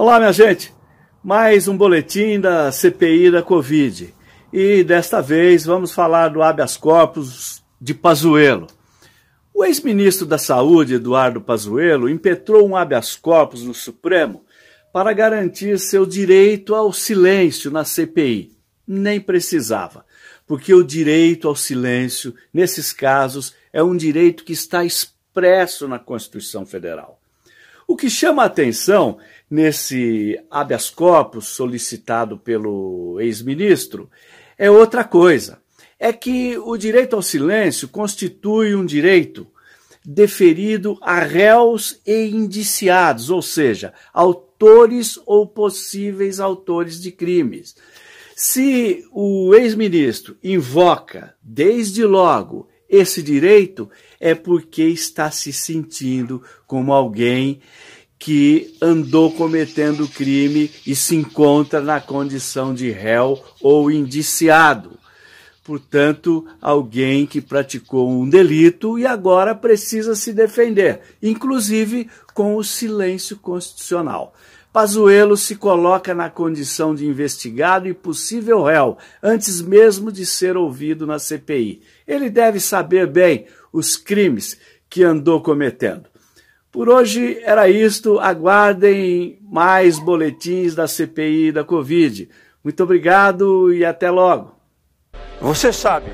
Olá, minha gente. Mais um boletim da CPI da Covid. E desta vez vamos falar do habeas corpus de Pazuello. O ex-ministro da Saúde, Eduardo Pazuello, impetrou um habeas corpus no Supremo para garantir seu direito ao silêncio na CPI. Nem precisava, porque o direito ao silêncio, nesses casos, é um direito que está expresso na Constituição Federal. O que chama a atenção nesse habeas corpus solicitado pelo ex-ministro é outra coisa. É que o direito ao silêncio constitui um direito deferido a réus e indiciados, ou seja, autores ou possíveis autores de crimes. Se o ex-ministro invoca, desde logo, esse direito, é porque está se sentindo como alguém que andou cometendo crime e se encontra na condição de réu ou indiciado. Portanto, alguém que praticou um delito e agora precisa se defender, inclusive com o silêncio constitucional. Pazuello se coloca na condição de investigado e possível réu, antes mesmo de ser ouvido na CPI. Ele deve saber bem os crimes que andou cometendo. Por hoje era isto. Aguardem mais boletins da CPI da Covid. Muito obrigado e até logo. Você sabe,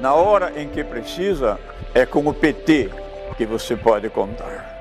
na hora em que precisa, é com o PT que você pode contar.